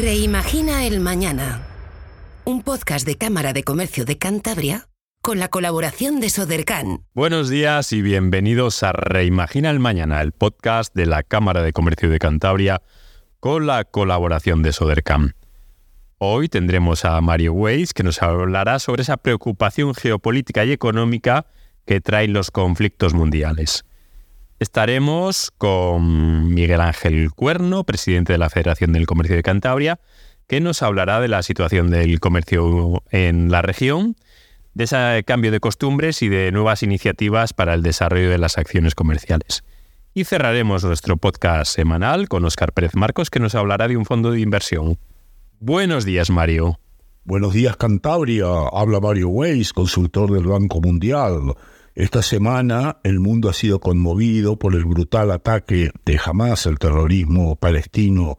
Reimagina el Mañana. Un podcast de Cámara de Comercio de Cantabria con la colaboración de Sodercan. Buenos días y bienvenidos a Reimagina el Mañana, el podcast de la Cámara de Comercio de Cantabria con la colaboración de Sodercan. Hoy tendremos a Mario Weiss que nos hablará sobre esa preocupación geopolítica y económica que traen los conflictos mundiales. Estaremos con Miguel Ángel Cuerno, presidente de la Federación del Comercio de Cantabria, que nos hablará de la situación del comercio en la región, de ese cambio de costumbres y de nuevas iniciativas para el desarrollo de las acciones comerciales. Y cerraremos nuestro podcast semanal con Óscar Pérez Marcos, que nos hablará de un fondo de inversión. Buenos días, Mario. Buenos días, Cantabria. Habla Mario Weiss, consultor del Banco Mundial. Esta semana el mundo ha sido conmovido por el brutal ataque de Hamas, el terrorismo palestino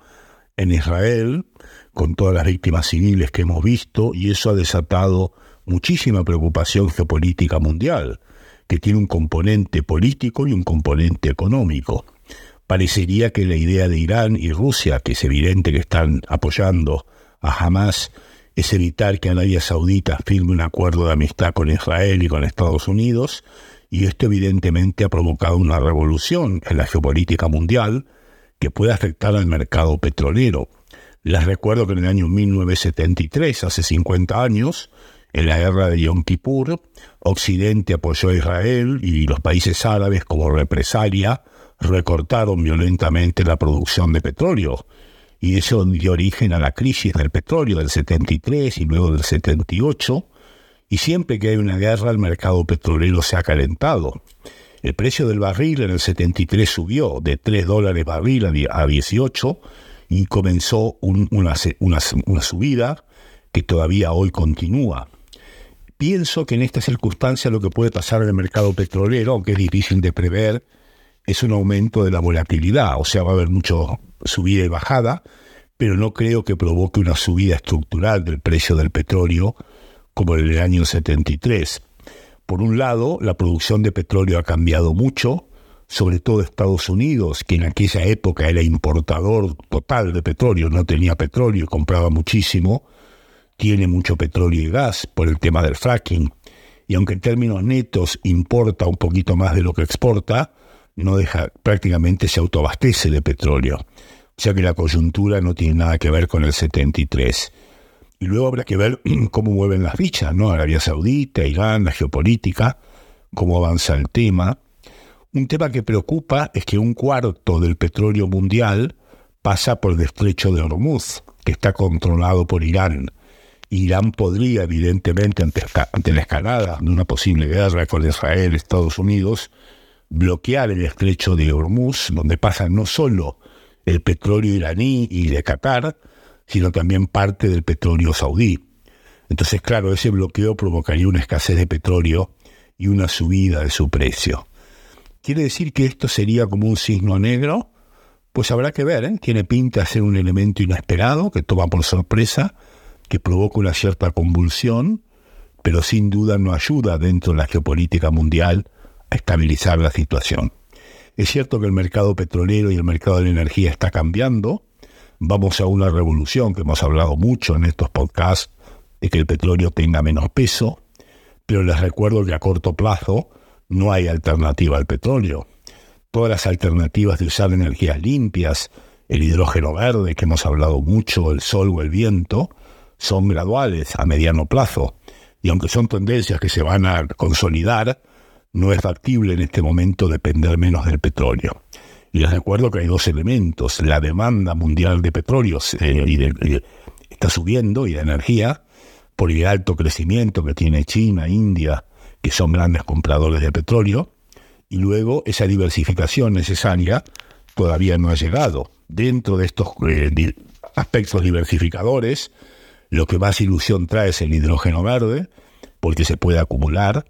en Israel, con todas las víctimas civiles que hemos visto, y eso ha desatado muchísima preocupación geopolítica mundial, que tiene un componente político y un componente económico. Parecería que la idea de Irán y Rusia, que es evidente que están apoyando a Hamas, es evitar que Arabia Saudita firme un acuerdo de amistad con Israel y con Estados Unidos, y esto evidentemente ha provocado una revolución en la geopolítica mundial que puede afectar al mercado petrolero. Les recuerdo que en el año 1973, hace 50 años, en la guerra de Yom Kippur, Occidente apoyó a Israel y los países árabes como represalia recortaron violentamente la producción de petróleo y eso dio origen a la crisis del petróleo del 73 y luego del 78, y siempre que hay una guerra el mercado petrolero se ha calentado. El precio del barril en el 73 subió de 3 dólares barril a 18 y comenzó una, subida que todavía hoy continúa. Pienso que en esta circunstancia lo que puede pasar en el mercado petrolero, aunque es difícil de prever, es un aumento de la volatilidad, o sea, va a haber mucho subida y bajada, pero no creo que provoque una subida estructural del precio del petróleo como en el año 73. Por un lado, la producción de petróleo ha cambiado mucho, sobre todo Estados Unidos, que en aquella época era importador total de petróleo, no tenía petróleo, compraba muchísimo, tiene mucho petróleo y gas por el tema del fracking, y aunque en términos netos importa un poquito más de lo que exporta, no deja, prácticamente se autoabastece de petróleo. O sea que la coyuntura no tiene nada que ver con el 73. Y luego habrá que ver cómo mueven las fichas, ¿no? Arabia Saudita, Irán, la geopolítica, cómo avanza el tema. Un tema que preocupa es que un cuarto del petróleo mundial pasa por el estrecho de Hormuz, que está controlado por Irán. Irán podría, evidentemente, ante, la escalada de una posible guerra con Israel, Estados Unidos, bloquear el estrecho de Hormuz, donde pasa no solo el petróleo iraní y de Qatar, sino también parte del petróleo saudí. Entonces, claro, ese bloqueo provocaría una escasez de petróleo y una subida de su precio. ¿Quiere decir que esto sería como un signo negro? Pues habrá que ver, ¿eh? tiene pinta de ser un elemento inesperado que toma por sorpresa, que provoca una cierta convulsión, pero sin duda no ayuda dentro de la geopolítica mundial estabilizar la situación. Es cierto que el mercado petrolero y el mercado de la energía está cambiando. Vamos a una revolución que hemos hablado mucho en estos podcasts de que el petróleo tenga menos peso, pero les recuerdo que a corto plazo no hay alternativa al petróleo. Todas las alternativas de usar energías limpias, el hidrógeno verde que hemos hablado mucho, el sol o el viento, son graduales a mediano plazo. Y aunque son tendencias que se van a consolidar, no es factible en este momento depender menos del petróleo. Y les recuerdo que hay dos elementos. La demanda mundial de petróleo eh, está subiendo y de energía por el alto crecimiento que tiene China, India, que son grandes compradores de petróleo. Y luego esa diversificación necesaria todavía no ha llegado. Dentro de estos eh, aspectos diversificadores, lo que más ilusión trae es el hidrógeno verde, porque se puede acumular,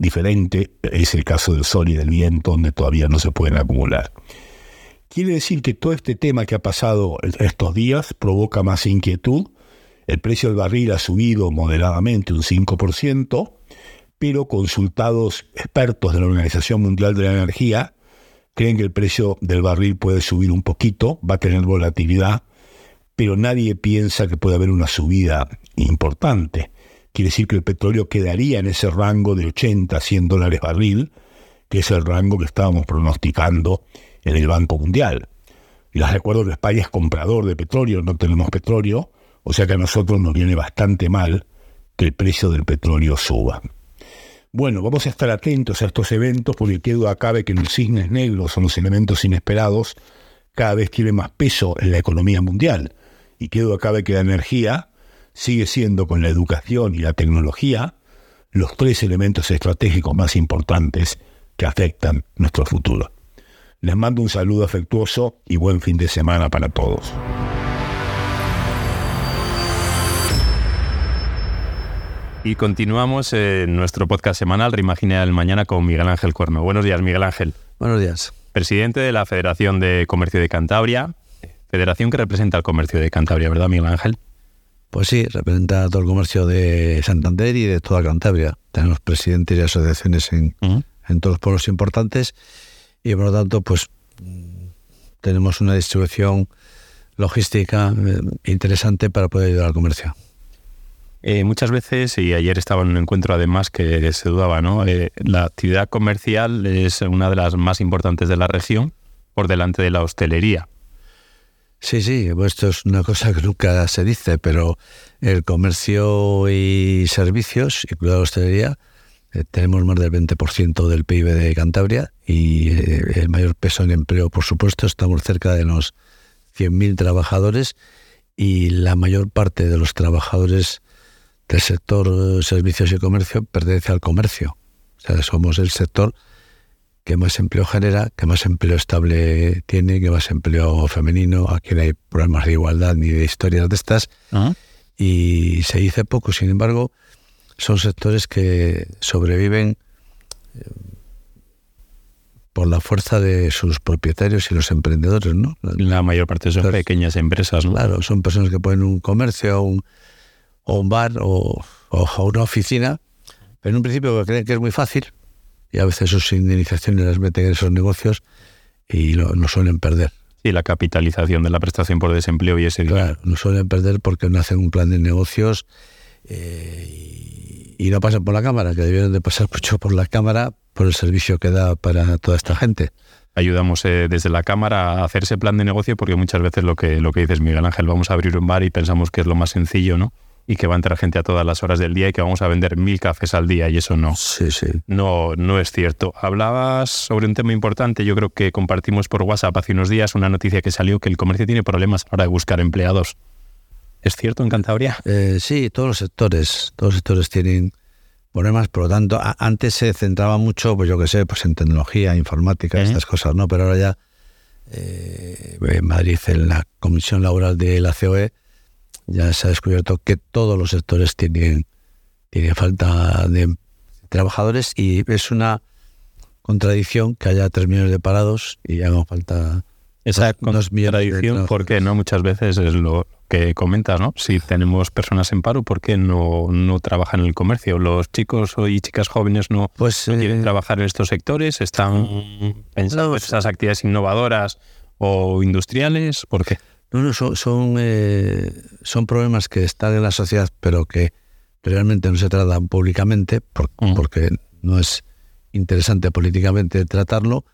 diferente es el caso del sol y del viento, donde todavía no se pueden acumular. Quiere decir que todo este tema que ha pasado estos días provoca más inquietud. El precio del barril ha subido moderadamente un 5%, pero consultados expertos de la Organización Mundial de la Energía creen que el precio del barril puede subir un poquito, va a tener volatilidad, pero nadie piensa que puede haber una subida importante. Quiere decir que el petróleo quedaría en ese rango de 80 a 100 dólares barril, que es el rango que estábamos pronosticando en el Banco Mundial. Y les recuerdo que España es comprador de petróleo, no tenemos petróleo, o sea que a nosotros nos viene bastante mal que el precio del petróleo suba. Bueno, vamos a estar atentos a estos eventos porque quedo acabe que los cisnes negros son los elementos inesperados cada vez tiene más peso en la economía mundial. Y quedo acabe que la energía sigue siendo con la educación y la tecnología los tres elementos estratégicos más importantes que afectan nuestro futuro. Les mando un saludo afectuoso y buen fin de semana para todos. Y continuamos en nuestro podcast semanal Reimagina el Mañana con Miguel Ángel Cuerno. Buenos días, Miguel Ángel. Buenos días. Presidente de la Federación de Comercio de Cantabria. Federación que representa el comercio de Cantabria, ¿verdad, Miguel Ángel? Pues sí, representa todo el comercio de Santander y de toda Cantabria. Tenemos presidentes y asociaciones en, en todos los pueblos importantes y por lo tanto, pues tenemos una distribución logística eh, interesante para poder ayudar al comercio. Eh, muchas veces, y ayer estaba en un encuentro además que se dudaba, ¿no? Eh, la actividad comercial es una de las más importantes de la región por delante de la hostelería. Sí, sí, esto es una cosa que nunca se dice, pero el comercio y servicios, y la hostelería, eh, tenemos más del 20% del PIB de Cantabria y el mayor peso en empleo, por supuesto, estamos cerca de los 100.000 trabajadores y la mayor parte de los trabajadores el sector eh, servicios y comercio pertenece al comercio. O sea, somos el sector que más empleo genera, que más empleo estable tiene, que más empleo femenino. Aquí no hay problemas de igualdad ni de historias de estas. Y se dice poco, sin embargo, son sectores que sobreviven eh, por la fuerza de sus propietarios y los emprendedores, ¿no? La mayor parte son pequeñas empresas, Claro, son personas que ponen un comercio, un, o un bar o, una oficina, pero en un principio creen que es muy fácil y a veces sus indemnizaciones las meten en esos negocios y lo, no suelen perder. Sí, la capitalización de la prestación por desempleo y ese... Claro, no suelen perder porque no hacen un plan de negocios eh, y, no pasan por la cámara, que debieron de pasar mucho por la cámara por el servicio que da para toda esta gente ayudamos eh, desde la Cámara a hacer ese plan de negocio porque muchas veces lo que, lo que dices, Miguel Ángel, vamos a abrir un bar y pensamos que es lo más sencillo, ¿no? Y que va a entrar gente a todas las horas del día y que vamos a vender mil cafés al día y eso no. Sí, sí. No, no es cierto. Hablabas sobre un tema importante, yo creo que compartimos por WhatsApp hace unos días una noticia que salió que el comercio tiene problemas ahora de buscar empleados. ¿Es cierto en Cantabria? Eh, sí, todos los sectores, todos los sectores tienen problemas, por lo tanto, antes se centraba mucho, pues yo qué sé, pues en tecnología, informática, estas cosas, ¿no? Pero ahora ya eh, en Madrid, en la Comisión Laboral de la COE, ya se ha descubierto que todos los sectores tienen, tienen falta de trabajadores y es una contradicción que haya tres millones de parados y hagan falta esa contradicción porque no muchas veces es lo que comentas, ¿no? Si tenemos personas en paro, ¿por qué no, no trabajan en el comercio? Los chicos y chicas jóvenes no, pues, quieren eh, trabajar en estos sectores, están pensando en esas actividades innovadoras o industriales, ¿por qué? No, no, son, son, eh, son, problemas que están en la sociedad, pero que realmente no se tratan públicamente, porque no es interesante políticamente tratarlo.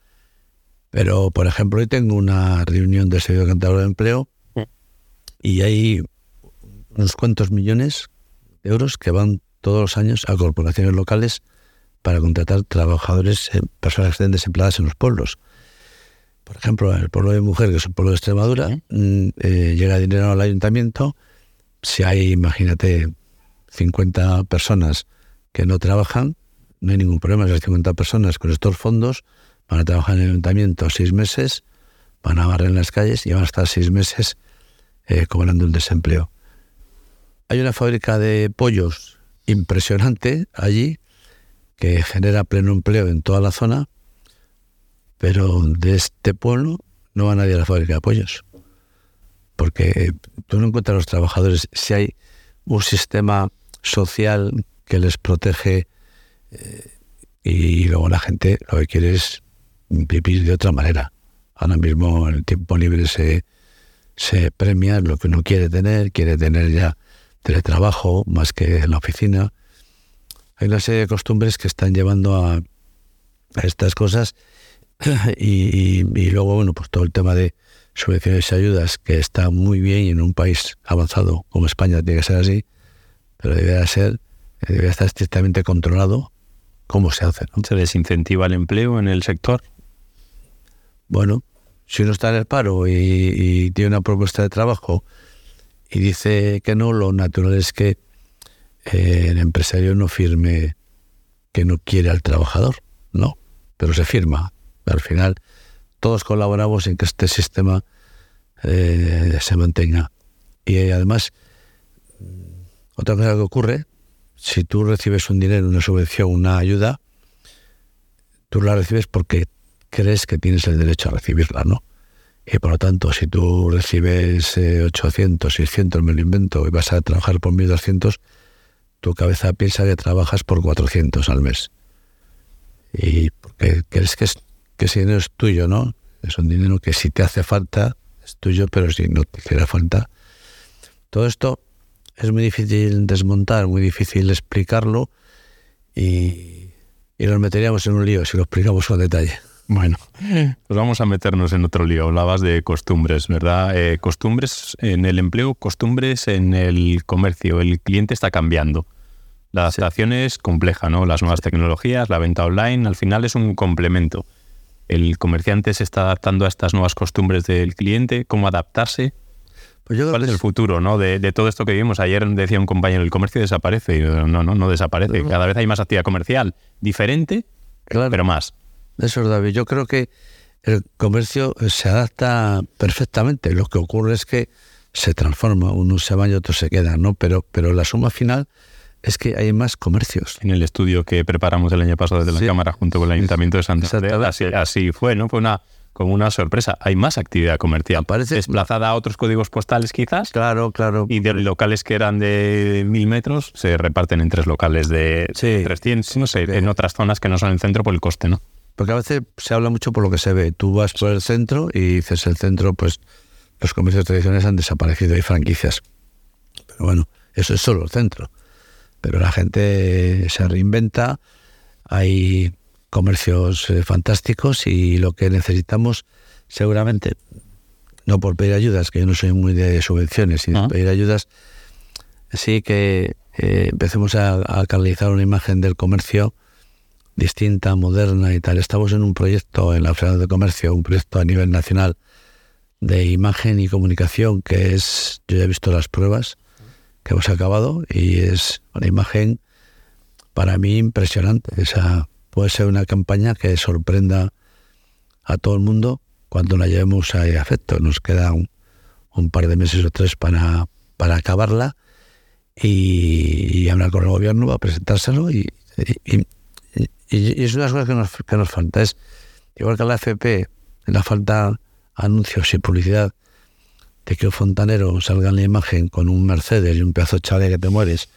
Pero, por ejemplo, hoy tengo una reunión del Servicio Cantabria de Empleo y hay unos cuantos millones de euros que van todos los años a corporaciones locales para contratar trabajadores, eh, personas que estén desempleadas en los pueblos por ejemplo, en el pueblo de Mujer, que es un pueblo de Extremadura, mm, eh, llega dinero al ayuntamiento. Si hay, imagínate, 50 personas que no trabajan, no hay ningún problema. Esas 50 personas con estos fondos van a trabajar en el ayuntamiento seis meses, van a barrer en las calles y van a estar seis meses eh, cobrando un desempleo. Hay una fábrica de pollos impresionante allí que genera pleno empleo en toda la zona pero de este pueblo no va nadie a la fábrica de pollos. Porque tú no encuentras a los trabajadores si hay un sistema social que les protege eh, y luego la gente lo que quiere es vivir de otra manera. Ahora mismo el tiempo libre se, se premia lo que uno quiere tener, quiere tener ya teletrabajo más que en la oficina. Hay una serie de costumbres que están llevando a, estas cosas y, luego, bueno, pues todo el tema de subvenciones y ayudas, que está muy bien y en un país avanzado como España tiene que ser así, pero debería ser, debería estar estrictamente controlado cómo se hace. ¿Se desincentiva el empleo en el sector? Bueno, si uno está en el paro y, tiene una propuesta de trabajo y dice que no, lo natural es que eh, el empresario no firme que no quiere al trabajador, no, pero se firma. Al final, todos colaboramos en que este sistema eh, se mantenga. Y además, otra cosa que ocurre, si tú recibes un dinero, una subvención, una ayuda, tú la recibes porque crees que tienes el derecho a recibirla, ¿no? Y por lo tanto, si tú recibes 800, eh, 600, me lo invento, y vas a trabajar por 1200, tu cabeza piensa que trabajas por 400 al mes. Y porque crees que, que ese dinero es tuyo, ¿no? Es un dinero que si te hace falta, es tuyo, pero si no te hiciera falta. Todo esto es muy difícil desmontar, muy difícil explicarlo y, y nos meteríamos en un lío si lo explicamos con detalle. Bueno, pues vamos a meternos en otro lío. Hablabas de costumbres, ¿verdad? Eh, costumbres en el empleo, costumbres en el comercio. El cliente está cambiando. La adaptación es compleja, ¿no? Las nuevas tecnologías, la venta online, al final es un complemento. El comerciante se está adaptando a estas nuevas costumbres del cliente, cómo adaptarse. Pues ¿Cuál es el futuro ¿no? De, todo esto que vivimos? Ayer decía un compañero, el comercio desaparece. No, no, no desaparece. Cada vez hay más actividad comercial diferente, pero más. Eso es, David. Yo creo que el comercio se adapta perfectamente. Lo que ocurre es que se transforma, unos se van y otros se quedan, ¿no? Pero, pero la suma final es que hay más comercios. En el estudio que preparamos el año pasado desde la Cámara junto con el Ayuntamiento de Santa Fe, así, fue, ¿no? Fue una como una sorpresa. Hay más actividad comercial. Parece desplazada a otros códigos postales quizás. Claro, claro. Y de locales que eran de mil metros se reparten en tres locales de 300, no sé, en otras zonas que no son el centro por el coste, ¿no? Porque a veces se habla mucho por lo que se ve. Tú vas por el centro y dices el centro, pues los comercios tradicionales han desaparecido, hay franquicias. Pero bueno, eso es solo el centro. Pero la gente se reinventa, hay comercios eh, fantásticos y lo que necesitamos seguramente, no por pedir ayudas, que yo no soy muy de subvenciones, sino ah. pedir ayudas, sí que eh, empecemos a, a canalizar una imagen del comercio distinta, moderna y tal. Estamos en un proyecto en la Federación de Comercio, un proyecto a nivel nacional de imagen y comunicación que es, yo ya he visto las pruebas que hemos acabado y es una imagen para mí impresionante. Esa puede ser una campaña que sorprenda a todo el mundo cuando la llevemos a efecto. Nos queda un, par de meses o tres para, para acabarla y, hablar con el gobierno, a presentárselo y y, es una de las cosas que nos, que nos falta. Es igual que la FP le falta anuncios y publicidad de que un fontanero salga en la imagen con un Mercedes y un pedazo de chale que te mueres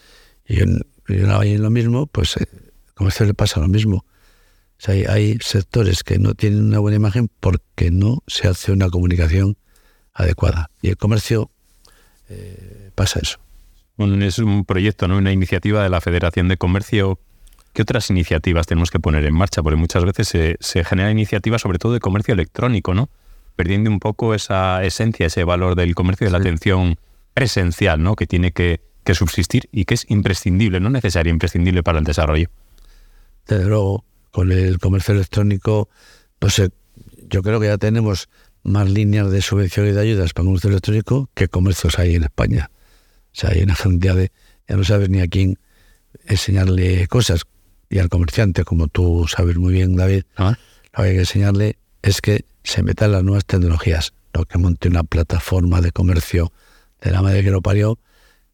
y, en, y lo mismo, pues eh, como se le pasa lo mismo. O sea, hay, sectores que no tienen una buena imagen porque no se hace una comunicación adecuada. Y el comercio eh, pasa eso. Es un proyecto, ¿no? una iniciativa de la Federación de Comercio ¿Qué otras iniciativas tenemos que poner en marcha? Porque muchas veces se, se genera iniciativas sobre todo de comercio electrónico, ¿no? Perdiendo un poco esa esencia, ese valor del comercio de la atención presencial, ¿no? Que tiene que, subsistir y que es imprescindible, no necesario, imprescindible para el desarrollo. Desde luego, con el comercio electrónico, pues eh, yo creo que ya tenemos más líneas de subvención y de ayudas para el comercio electrónico que comercios hay en España. O sea, hay una cantidad de... Ya no sabes ni a quién enseñarle cosas y al comerciante, como tú sabes muy bien, David, ah. lo que hay que enseñarle es que se metan las nuevas tecnologías, lo que monte una plataforma de comercio de la madre que lo parió,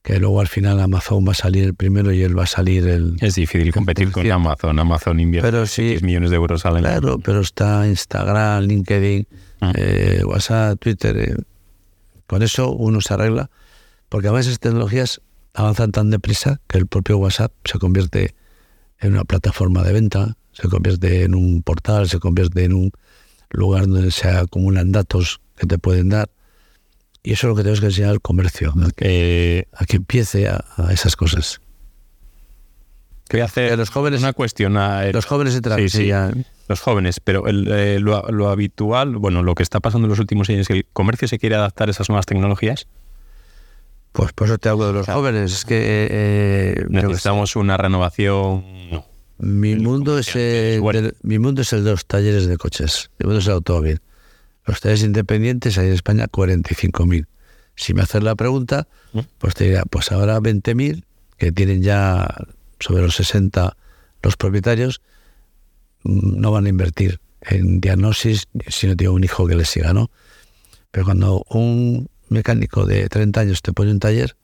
que luego al final Amazon va a salir el primero y él va a salir el... Es difícil competir con Amazon. Amazon invierte pero sí, millones de euros al año. Claro, pero está Instagram, LinkedIn, ah. eh, WhatsApp, Twitter. Eh, con eso uno se arregla, porque a veces tecnologías avanzan tan deprisa que el propio WhatsApp se convierte en una plataforma de venta, se convierte en un portal, se convierte en un lugar donde se acumulan datos que te pueden dar. Y eso es lo que tenemos que enseñar al comercio, a que, a que empiece a, esas cosas. Voy a hacer los jóvenes, una cuestión. A, los jóvenes entran, sí, sí, los jóvenes, pero eh, lo, lo, habitual, bueno, lo que está pasando en los últimos años es que el comercio se quiere adaptar a esas nuevas tecnologías. Pues por eso te hablo de los jóvenes. Es que eh, necesitamos una renovación. Mi mundo es el, mi mundo es el de los talleres de coches. Mi mundo es el automóvil. Los talleres independientes hay en España 45.000. Si me haces la pregunta, ¿Mm? pues te dirá, pues ahora 20.000 que tienen ya sobre los 60 los propietarios mm, no van a invertir en diagnosis si no tiene un hijo que les siga, ¿no? Pero cuando un mecánico de 30 años te pone un taller,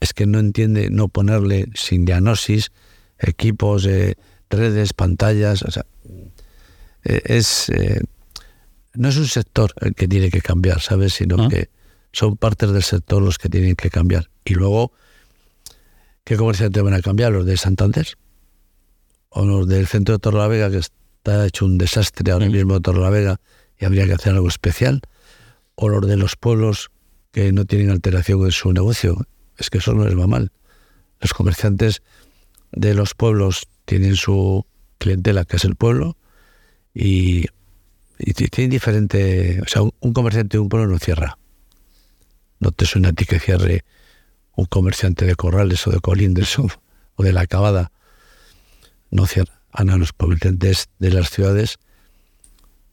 es que no entiende no ponerle sin diagnosis, equipos, eh, redes, pantallas, o sea, eh, es... Eh, no es un sector el que tiene que cambiar, ¿sabes? Sino ah. que son partes del sector los que tienen que cambiar. Y luego, ¿qué comerciantes van a cambiar? ¿Los de Santander? ¿O los del centro de Torlavega, que está hecho un desastre ahora mismo de Torlavega y habría que hacer algo especial? ¿O los de los pueblos que no tienen alteración en su negocio. Es que eso no les va mal. Los comerciantes de los pueblos tienen su clientela, que es el pueblo, y, tienen diferente... O sea, un, comerciante de un pueblo no cierra. No te suena a ti que cierre un comerciante de corrales o de colindres o, de la acabada. No cierra. Ana, los comerciantes de las ciudades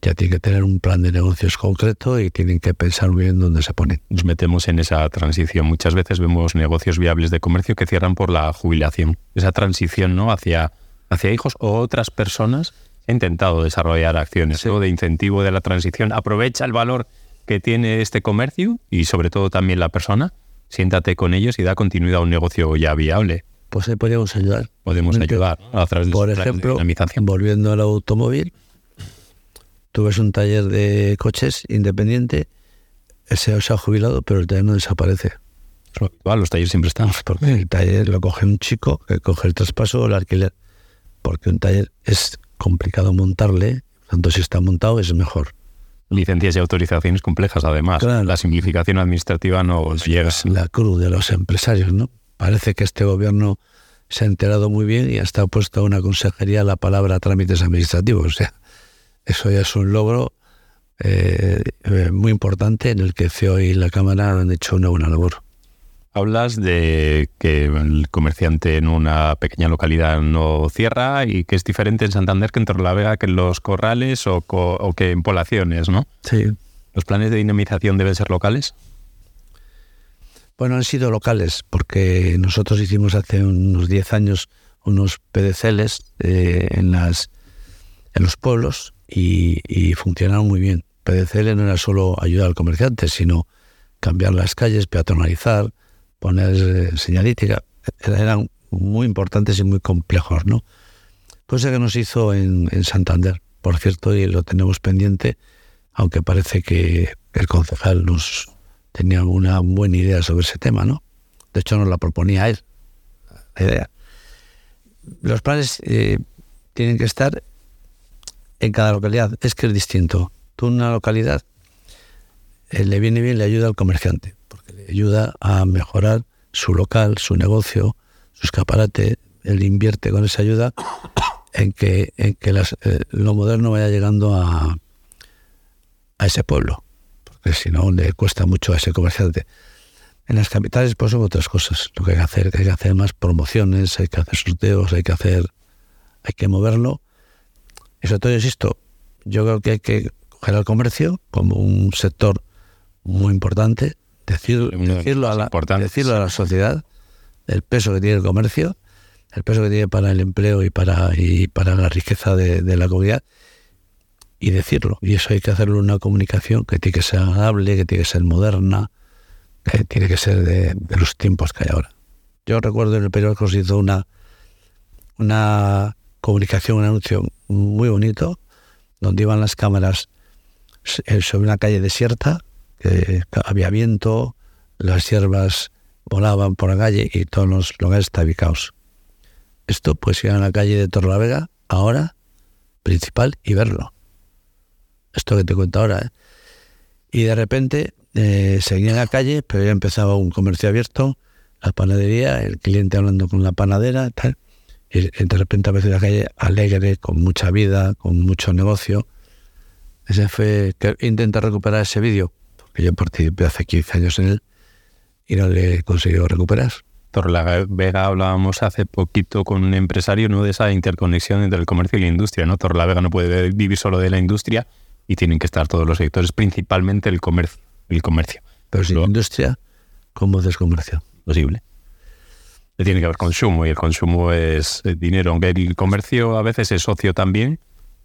ya tienen que tener un plan de negocios concreto y tienen que pensar bien dónde se ponen. Nos metemos en esa transición. Muchas veces vemos negocios viables de comercio que cierran por la jubilación. Esa transición ¿no? hacia, hacia hijos o otras personas han intentado desarrollar acciones de incentivo de la transición. Aprovecha el valor que tiene este comercio y sobre todo también la persona. Siéntate con ellos y da continuidad a un negocio ya viable. Pues ahí podríamos ayudar. Podemos ayudar a través de Por ejemplo, volviendo al automóvil, Tú ves un taller de coches independiente, ese se ha jubilado, pero el taller no desaparece. los talleres siempre están. Porque el taller lo coge un chico que coge el traspaso o el alquiler. Porque un taller es complicado montarle, tanto si está montado es mejor. Licencias y autorizaciones complejas, además. La simplificación administrativa no llega. Es la cruz de los empresarios, ¿no? Parece que este gobierno se ha enterado muy bien y hasta ha puesto a una consejería la palabra trámites administrativos. O sea, eso ya es un logro eh, eh, muy importante en el que CEO y la Cámara han hecho una buena labor. Hablas de que el comerciante en una pequeña localidad no cierra y que es diferente en Santander que en Torlavega, que en los corrales o, que en poblaciones, ¿no? Sí. ¿Los planes de dinamización deben ser locales? Bueno, han sido locales porque nosotros hicimos hace unos 10 años unos PDCLs eh, en, las, en los pueblos y, funcionaron muy bien. PDCL no era solo ayudar al comerciante, sino cambiar las calles, peatonalizar, poner eh, señalítica. Eran muy importantes y muy complejos, ¿no? Cosa que nos hizo en, Santander, por cierto, y lo tenemos pendiente, aunque parece que el concejal nos tenía una buena idea sobre ese tema, ¿no? De hecho, nos la proponía él, la idea. Los planes eh, tienen que estar en cada localidad. Es que es distinto. Tú en una localidad eh, le viene bien, le ayuda al comerciante, porque le ayuda a mejorar su local, su negocio, su escaparate. Él invierte con esa ayuda en que, en que eh, lo moderno vaya llegando a, a ese pueblo, porque si no le cuesta mucho a ese comerciante. En las capitales pues son otras cosas. Lo que hay que hacer, hay que hacer más promociones, hay que hacer sorteos, hay que hacer, hay que moverlo y sobre todo, insisto, yo creo que hay que coger al comercio como un sector muy importante, decirlo, a la, decirlo a la sociedad, el peso que tiene el comercio, el peso que tiene para el empleo y para, y para la riqueza de, la comunidad, y decirlo. Y eso hay que hacerlo en una comunicación que tiene que ser agradable, que tiene que ser moderna, que tiene que ser de, los tiempos que hay ahora. Yo recuerdo en el periódico se hizo una, una comunicación, un anuncio muy bonito, donde iban las cámaras eh, sobre una calle desierta, que había viento, las hierbas volaban por la calle y todos los lugares estaban caos. Esto pues ir a la calle de Torlavega, ahora, principal, y verlo. Esto que te cuento ahora. ¿eh? Y de repente eh, seguía en la calle, pero ya empezaba un comercio abierto, la panadería, el cliente hablando con la panadera, tal. Y de repente apareció la calle alegre, con mucha vida, con mucho negocio. Ese fue que intenta recuperar ese vídeo, porque yo participé hace 15 años en él y no le he conseguido recuperar. Torre Vega hablábamos hace poquito con un empresario ¿no? de esa interconexión entre el comercio y la industria. ¿no? Torre Vega no puede vivir solo de la industria y tienen que estar todos los sectores, principalmente el comercio. El comercio. Pero sin industria, ¿cómo descomercio? Posible. Tiene que haber consumo y el consumo es dinero. Aunque el comercio a veces es socio también,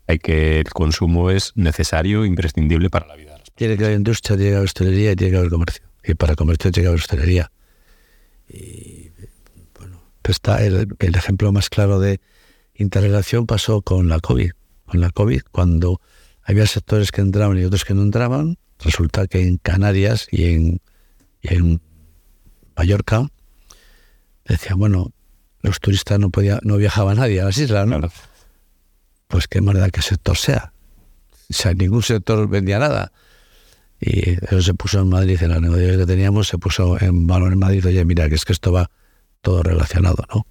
hay que el consumo es necesario, imprescindible para la vida. Tiene que haber industria, tiene que haber hostelería y tiene que haber comercio. Y para comercio tiene que haber hostelería. Y bueno, pues está el, el ejemplo más claro de interrelación pasó con la COVID. Con la COVID, cuando había sectores que entraban y otros que no entraban, resulta que en Canarias y en, y en Mallorca decían, bueno, los turistas no podía, no viajaba nadie a las islas, ¿no? Pues qué manera que sector sea. O sea, ningún sector vendía nada. Y eso se puso en Madrid, en la negociación que teníamos, se puso en valor en Madrid, oye, mira, que es que esto va todo relacionado, ¿no?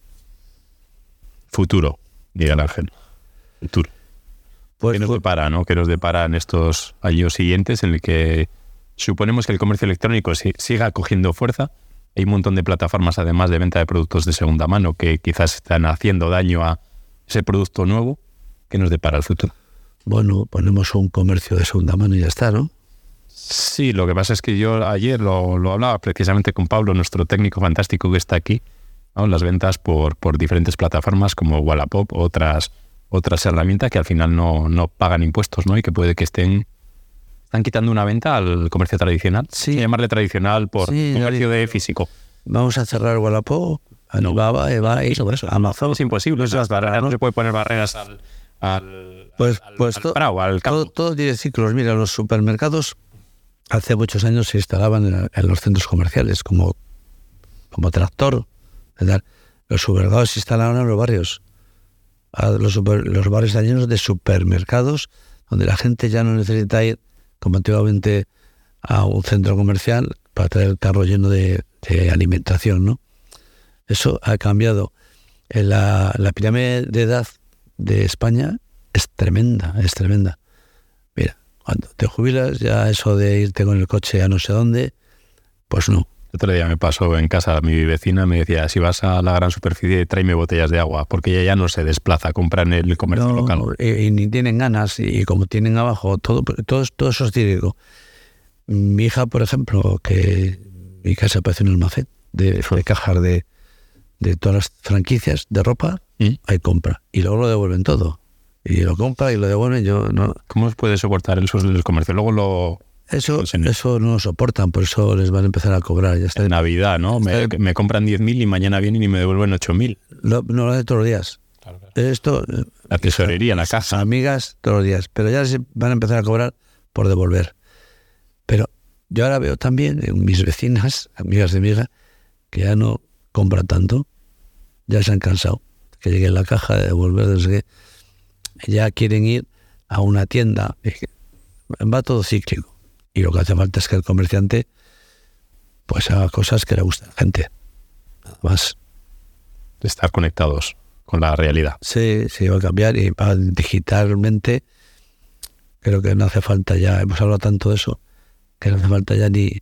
Futuro, diga el ángel. Futuro. Pues, ¿Qué nos depara, no? ¿Qué nos depara en estos años siguientes en el que suponemos que el comercio electrónico siga cogiendo fuerza? Hay un montón de plataformas, además de venta de productos de segunda mano, que quizás están haciendo daño a ese producto nuevo. ¿Qué nos depara el futuro? Bueno, ponemos un comercio de segunda mano y ya está, ¿no? Sí, lo que pasa es que yo ayer lo, hablaba precisamente con Pablo, nuestro técnico fantástico que está aquí, las ventas por, por diferentes plataformas como Wallapop, otras, otras herramientas que al final no, no pagan impuestos ¿no? y que puede que estén están quitando una venta al comercio tradicional. Sí. Llamarle tradicional por comercio de físico. Vamos a cerrar Wallapop, Alibaba, eBay. Amazon. Es imposible. No se puede poner barreras al, al, pues, pues al, todo, todo, tiene ciclos. Mira, los supermercados hace muchos años se instalaban en, los centros comerciales como, como tractor. ¿verdad? Los supermercados se instalaban en los barrios. los, los barrios están llenos de supermercados donde la gente ya no necesita ir como antiguamente a un centro comercial para traer el carro lleno de, alimentación, ¿no? Eso ha cambiado. La, la pirámide de edad de España es tremenda, es tremenda. Mira, cuando te jubilas, ya eso de irte con el coche a no sé dónde, pues no. Otro día me pasó en casa, mi vecina me decía, si vas a la gran superficie, tráeme botellas de agua, porque ella ya no se desplaza, compra en el comercio local. Y, ni tienen ganas, y como tienen abajo, todo, todo, todo eso es típico. Mi hija, por ejemplo, que mi casa parece un almacén de, de cajas de, de todas las franquicias de ropa, ¿Mm? hay compra. Y luego lo devuelven todo. Y lo compra y lo devuelven. Yo no. ¿Cómo puede soportar el del comercio? Luego lo eso, eso no lo soportan, por eso les van a empezar a cobrar. Ya está. En Navidad, ¿no? Me, me compran 10.000 y mañana vienen y me devuelven 8.000. No, no lo hace todos los días. Esto, la tesorería, la casa. Amigas todos los días. Pero ya se van a empezar a cobrar por devolver. Pero yo ahora veo también en mis vecinas, amigas de mi hija, que ya no compran tanto. Ya se han cansado. Que llegue la caja de devolver, desde que ya quieren ir a una tienda. Va todo cíclico y lo que hace falta es que el comerciante pues haga cosas que le gusten a la gente. Nada más. Estar conectados con la realidad. Sí, sí, va a cambiar y digitalmente creo que no hace falta ya, hemos hablado tanto de eso, que no hace falta ya ni,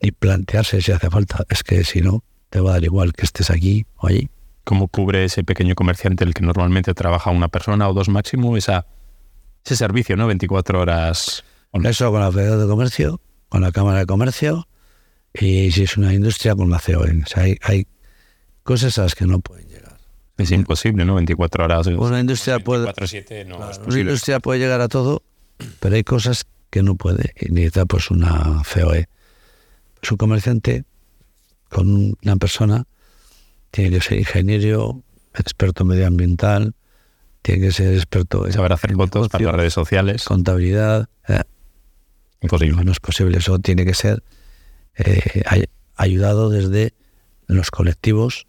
ni plantearse si hace falta. Es que si no, te va a dar igual que estés aquí o allí. ¿Cómo cubre ese pequeño comerciante el que normalmente trabaja una persona o dos máximo esa, ese servicio, ¿no? 24 horas eso con la Federación de Comercio, con la Cámara de Comercio y si es una industria con la COE. O sea, hay, cosas a las que no pueden llegar. Es imposible, ¿no? 24 horas. Una industria puede. Una industria puede llegar a todo, pero hay cosas que no puede y necesita pues una COE. Pues un comerciante con una persona tiene que ser ingeniero, experto medioambiental, tiene que ser experto en saber hacer fotos para las redes sociales, contabilidad, eh, no es posible, eso tiene que ser eh, ayudado desde los colectivos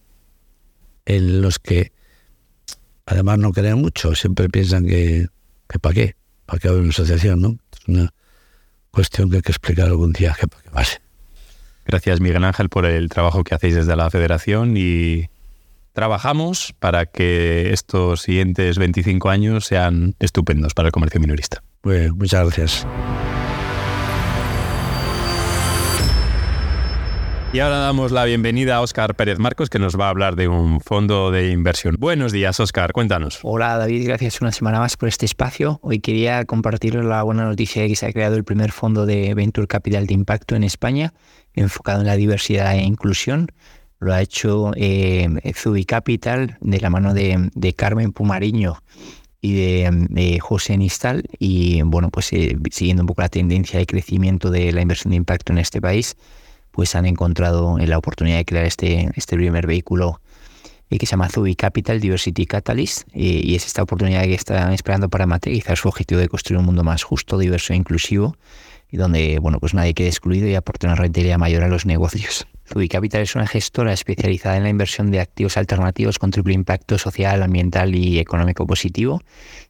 en los que además no creen mucho, siempre piensan que, que para qué, para qué haber una asociación, ¿no? Es una cuestión que hay que explicar algún día que, que pase. Gracias Miguel Ángel por el trabajo que hacéis desde la federación y trabajamos para que estos siguientes 25 años sean estupendos para el comercio minorista. Pues muchas gracias. Y ahora damos la bienvenida a Óscar Pérez Marcos, que nos va a hablar de un fondo de inversión. Buenos días, Óscar, cuéntanos. Hola, David, gracias una semana más por este espacio. Hoy quería compartir la buena noticia de que se ha creado el primer fondo de Venture Capital de impacto en España, enfocado en la diversidad e inclusión. Lo ha hecho eh, Zubi Capital de la mano de, Carmen Pumariño y de, José Nistal. Y bueno, pues eh, siguiendo un poco la tendencia de crecimiento de la inversión de impacto en este país pues han encontrado la oportunidad de crear este, este primer vehículo eh, que se llama Zubi Capital Diversity Catalyst eh, y es esta oportunidad que están esperando para materializar su objetivo de construir un mundo más justo, diverso e inclusivo y donde bueno pues nadie quede excluido y aporte una rentabilidad mayor a los negocios. Capital es una gestora especializada en la inversión de activos alternativos con triple impacto social, ambiental y económico positivo.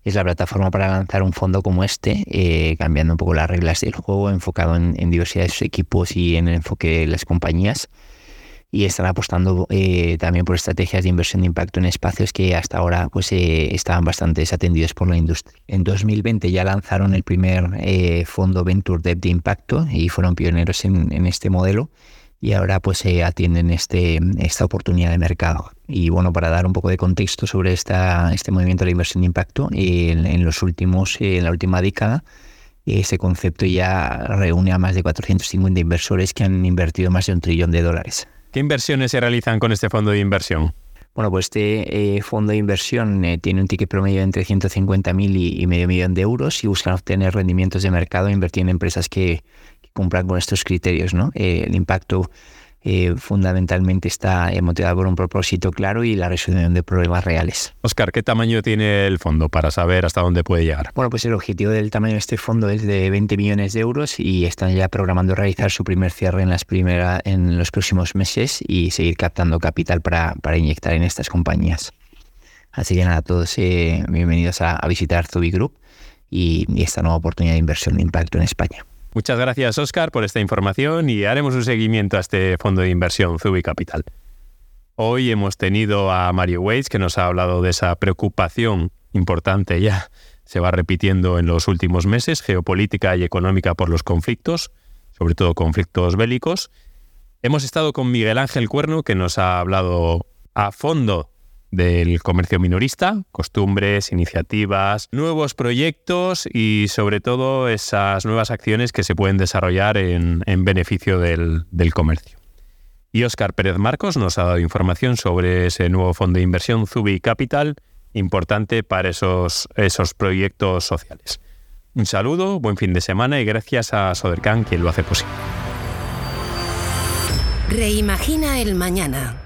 Es la plataforma para lanzar un fondo como este, eh, cambiando un poco las reglas del juego, enfocado en, diversidad de sus equipos y en el enfoque de las compañías. Y están apostando eh, también por estrategias de inversión de impacto en espacios que hasta ahora pues, eh, estaban bastante desatendidos por la industria. En 2020 ya lanzaron el primer fondo Venture Debt de impacto y fueron pioneros en, en este modelo y ahora pues se atienden este, esta oportunidad de mercado. Y bueno, para dar un poco de contexto sobre esta, este movimiento de la inversión de impacto, en, los últimos, en la última década, ese concepto ya reúne a más de 450 inversores que han invertido más de un trillón de dólares. ¿Qué inversiones se realizan con este fondo de inversión? Bueno, pues este eh, fondo de inversión eh, tiene un ticket promedio entre 150.000 y, y medio millón de euros y buscan obtener rendimientos de mercado e invertir en empresas que, cumplan con estos criterios. ¿no? Eh, el impacto eh, fundamentalmente está motivado por un propósito claro y la resolución de problemas reales. Oscar, ¿qué tamaño tiene el fondo para saber hasta dónde puede llegar? Bueno, pues el objetivo del tamaño de este fondo es de 20 millones de euros y están ya programando realizar su primer cierre en, las primera, en los próximos meses y seguir captando capital para, para inyectar en estas compañías. Así que nada, todos eh, bienvenidos a, visitar Zubi Group y esta nueva oportunidad de inversión de impacto en España. Muchas gracias, Oscar, por esta información y haremos un seguimiento a este fondo de inversión Zubi Capital. Hoy hemos tenido a Mario Weiss, que nos ha hablado de esa preocupación importante ya, se va repitiendo en los últimos meses, geopolítica y económica por los conflictos, sobre todo conflictos bélicos. Hemos estado con Miguel Ángel Cuerno, que nos ha hablado a fondo del comercio minorista, costumbres, iniciativas, nuevos proyectos y sobre todo esas nuevas acciones que se pueden desarrollar en, beneficio del, comercio. Y Óscar Pérez Marcos nos ha dado información sobre ese nuevo fondo de inversión Zubi Capital, importante para esos, esos proyectos sociales. Un saludo, buen fin de semana y gracias a Sodercan quien lo hace posible. Reimagina el mañana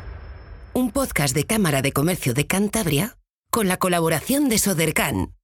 un podcast de Cámara de Comercio de Cantabria con la colaboración de Sodercan.